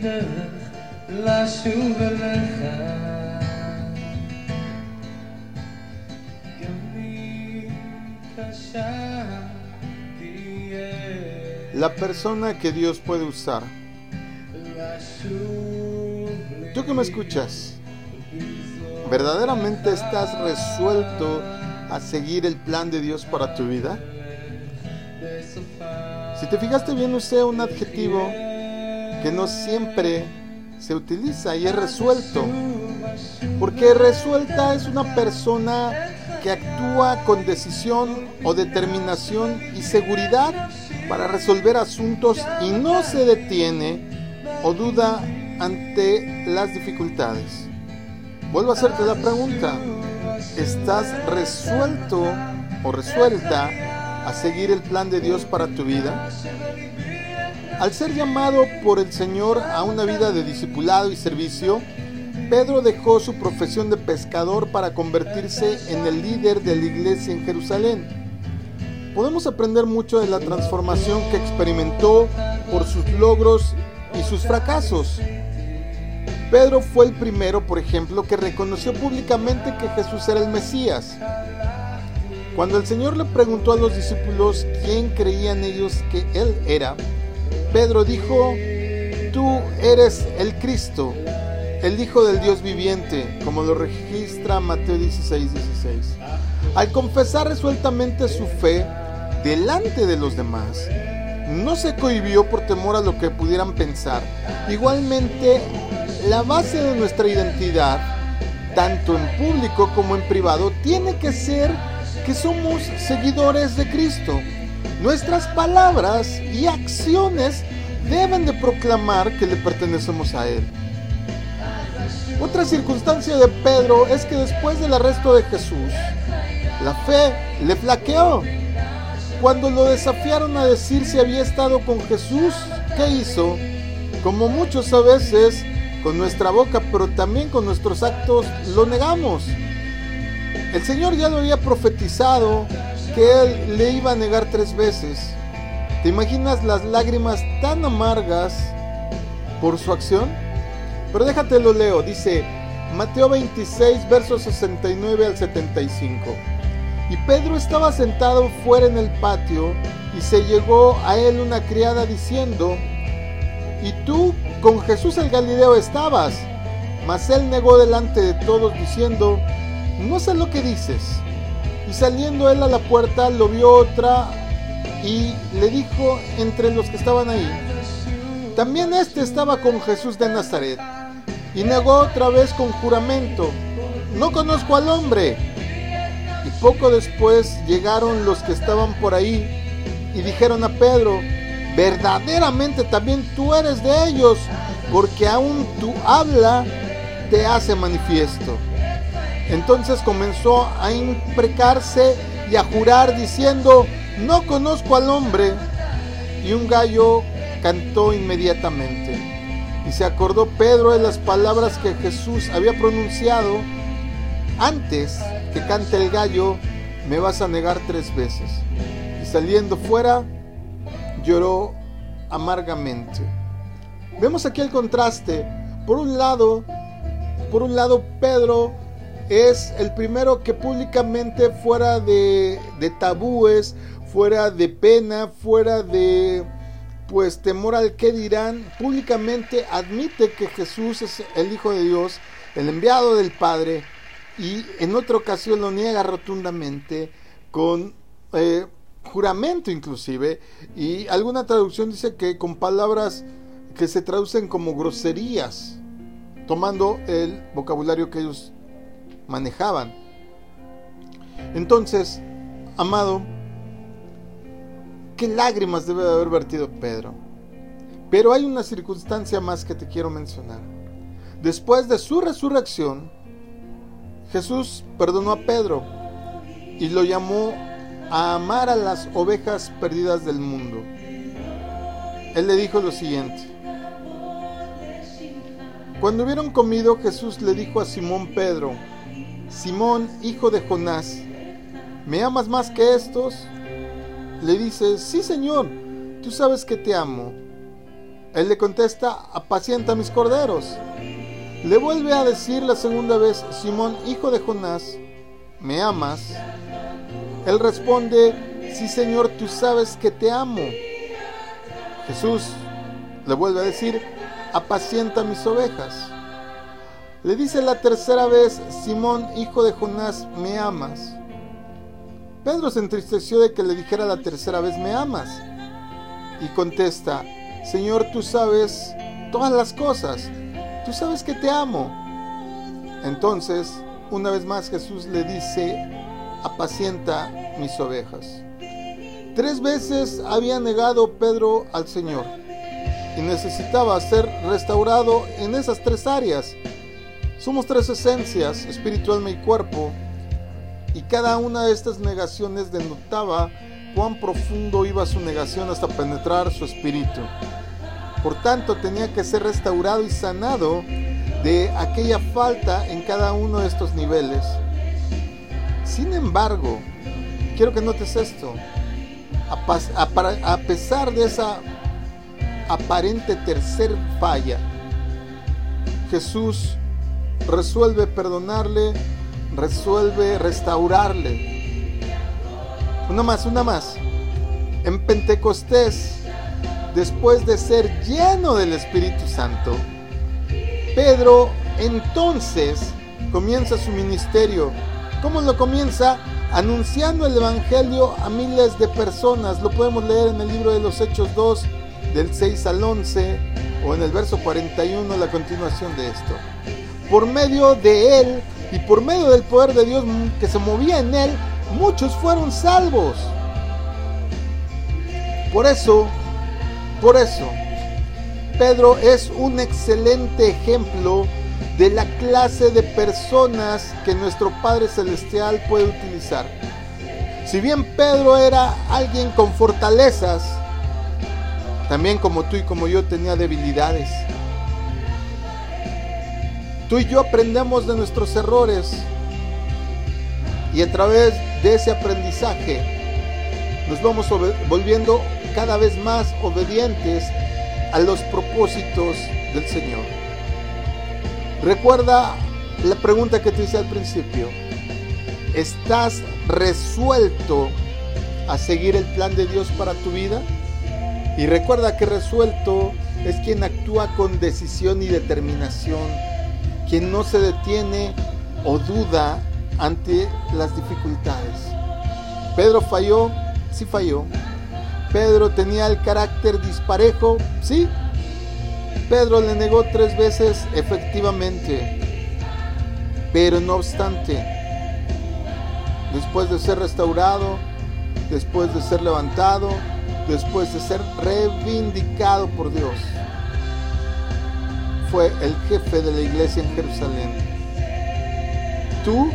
la La persona que Dios puede usar. Tú que me escuchas, ¿verdaderamente estás resuelto a seguir el plan de Dios para tu vida? Si te fijaste bien, usé un adjetivo que no siempre se utiliza y es resuelto. Porque resuelta es una persona que actúa con decisión o determinación y seguridad para resolver asuntos y no se detiene o duda ante las dificultades. Vuelvo a hacerte la pregunta. ¿Estás resuelto o resuelta a seguir el plan de Dios para tu vida? Al ser llamado por el Señor a una vida de discipulado y servicio, Pedro dejó su profesión de pescador para convertirse en el líder de la iglesia en Jerusalén. Podemos aprender mucho de la transformación que experimentó por sus logros y sus fracasos. Pedro fue el primero, por ejemplo, que reconoció públicamente que Jesús era el Mesías. Cuando el Señor le preguntó a los discípulos quién creían ellos que Él era, Pedro dijo, tú eres el Cristo, el Hijo del Dios viviente, como lo registra Mateo 16, 16. Al confesar resueltamente su fe delante de los demás, no se cohibió por temor a lo que pudieran pensar. Igualmente, la base de nuestra identidad, tanto en público como en privado, tiene que ser que somos seguidores de Cristo. Nuestras palabras y acciones deben de proclamar que le pertenecemos a Él. Otra circunstancia de Pedro es que después del arresto de Jesús, la fe le flaqueó. Cuando lo desafiaron a decir si había estado con Jesús, ¿qué hizo? Como muchos a veces, con nuestra boca, pero también con nuestros actos, lo negamos. El Señor ya lo había profetizado Él le iba a negar tres veces. ¿Te imaginas las lágrimas tan amargas por su acción? Pero déjate lo leo, dice Mateo 26, versos 69 al 75. Y Pedro estaba sentado fuera en el patio y se llegó a él una criada diciendo, y tú con Jesús el Galileo estabas. Mas él negó delante de todos diciendo, no sé lo que dices. Y saliendo él a la puerta lo vio otra y le dijo entre los que estaban ahí, también este estaba con Jesús de Nazaret. Y negó otra vez con juramento, no conozco al hombre. Y poco después llegaron los que estaban por ahí y dijeron a Pedro, verdaderamente también tú eres de ellos, porque aún tu habla te hace manifiesto. Entonces comenzó a imprecarse y a jurar diciendo, no conozco al hombre. Y un gallo cantó inmediatamente. Y se acordó Pedro de las palabras que Jesús había pronunciado antes que cante el gallo, me vas a negar tres veces. Y saliendo fuera, lloró amargamente. Vemos aquí el contraste. Por un lado, por un lado Pedro es el primero que públicamente fuera de, de tabúes, fuera de pena, fuera de pues temor al que dirán, públicamente admite que Jesús es el Hijo de Dios, el enviado del Padre, y en otra ocasión lo niega rotundamente con eh, juramento inclusive, y alguna traducción dice que con palabras que se traducen como groserías, tomando el vocabulario que ellos manejaban. Entonces, amado, qué lágrimas debe de haber vertido Pedro. Pero hay una circunstancia más que te quiero mencionar. Después de su resurrección, Jesús perdonó a Pedro y lo llamó a amar a las ovejas perdidas del mundo. Él le dijo lo siguiente. Cuando hubieron comido, Jesús le dijo a Simón Pedro, Simón, hijo de Jonás, ¿me amas más que estos? Le dice, sí Señor, tú sabes que te amo. Él le contesta, apacienta mis corderos. Le vuelve a decir la segunda vez, Simón, hijo de Jonás, ¿me amas? Él responde, sí Señor, tú sabes que te amo. Jesús le vuelve a decir, apacienta mis ovejas. Le dice la tercera vez, Simón, hijo de Jonás, ¿me amas? Pedro se entristeció de que le dijera la tercera vez, ¿me amas? Y contesta, Señor, tú sabes todas las cosas, tú sabes que te amo. Entonces, una vez más Jesús le dice, apacienta mis ovejas. Tres veces había negado Pedro al Señor y necesitaba ser restaurado en esas tres áreas. Somos tres esencias, espíritu, alma y cuerpo, y cada una de estas negaciones denotaba cuán profundo iba su negación hasta penetrar su espíritu. Por tanto, tenía que ser restaurado y sanado de aquella falta en cada uno de estos niveles. Sin embargo, quiero que notes esto. A, pesar de esa aparente tercer falla, Jesús resuelve perdonarle, resuelve restaurarle. Una más, una más. En Pentecostés, después de ser lleno del Espíritu Santo, Pedro entonces comienza su ministerio. ¿Cómo lo comienza? Anunciando el Evangelio a miles de personas. Lo podemos leer en el libro de los Hechos 2, del 6 al 11, o en el verso 41, la continuación de esto. Por medio de él y por medio del poder de Dios que se movía en él, muchos fueron salvos. Por eso, por eso, Pedro es un excelente ejemplo de la clase de personas que nuestro Padre Celestial puede utilizar. Si bien Pedro era alguien con fortalezas, también como tú y como yo tenía debilidades. Tú y yo aprendemos de nuestros errores y a través de ese aprendizaje nos vamos volviendo cada vez más obedientes a los propósitos del Señor. Recuerda la pregunta que te hice al principio. ¿Estás resuelto a seguir el plan de Dios para tu vida? Y recuerda que resuelto es quien actúa con decisión y determinación, quien no se detiene o duda ante las dificultades. Pedro falló, sí falló, Pedro tenía el carácter disparejo, sí. Pedro le negó tres veces efectivamente. Pero no obstante, después de ser restaurado, después de ser levantado, después de ser reivindicado por Dios, fue el jefe de la iglesia en Jerusalén. Tú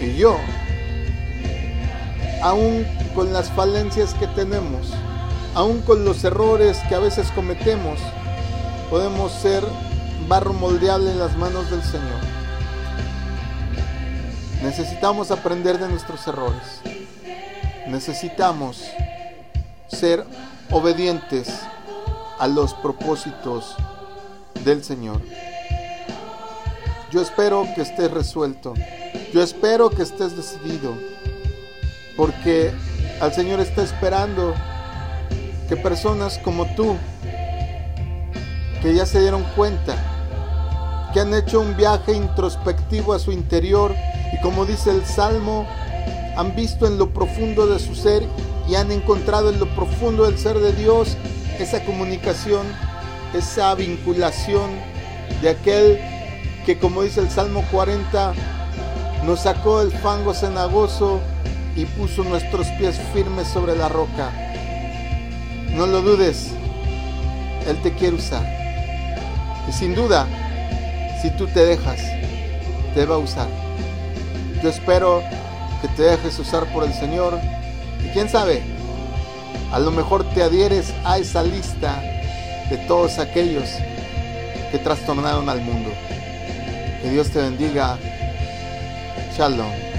y yo, aún con las falencias que tenemos, aún con los errores que a veces cometemos, podemos ser barro moldeable en las manos del Señor. Necesitamos aprender de nuestros errores. Necesitamos ser obedientes a los propósitos del Señor. Yo espero que estés resuelto. Yo espero que estés decidido. Porque al Señor está esperando que personas como tú, que ya se dieron cuenta, que han hecho un viaje introspectivo a su interior y como dice el Salmo, han visto en lo profundo de su ser y han encontrado en lo profundo del ser de Dios esa comunicación, esa vinculación de aquel que como dice el Salmo 40, nos sacó del fango cenagoso y puso nuestros pies firmes sobre la roca. No lo dudes, Él te quiere usar. Y sin duda, si tú te dejas, te va a usar. Yo espero que te dejes usar por el Señor. Y quién sabe, a lo mejor te adhieres a esa lista de todos aquellos que trastornaron al mundo. Que Dios te bendiga. Shalom.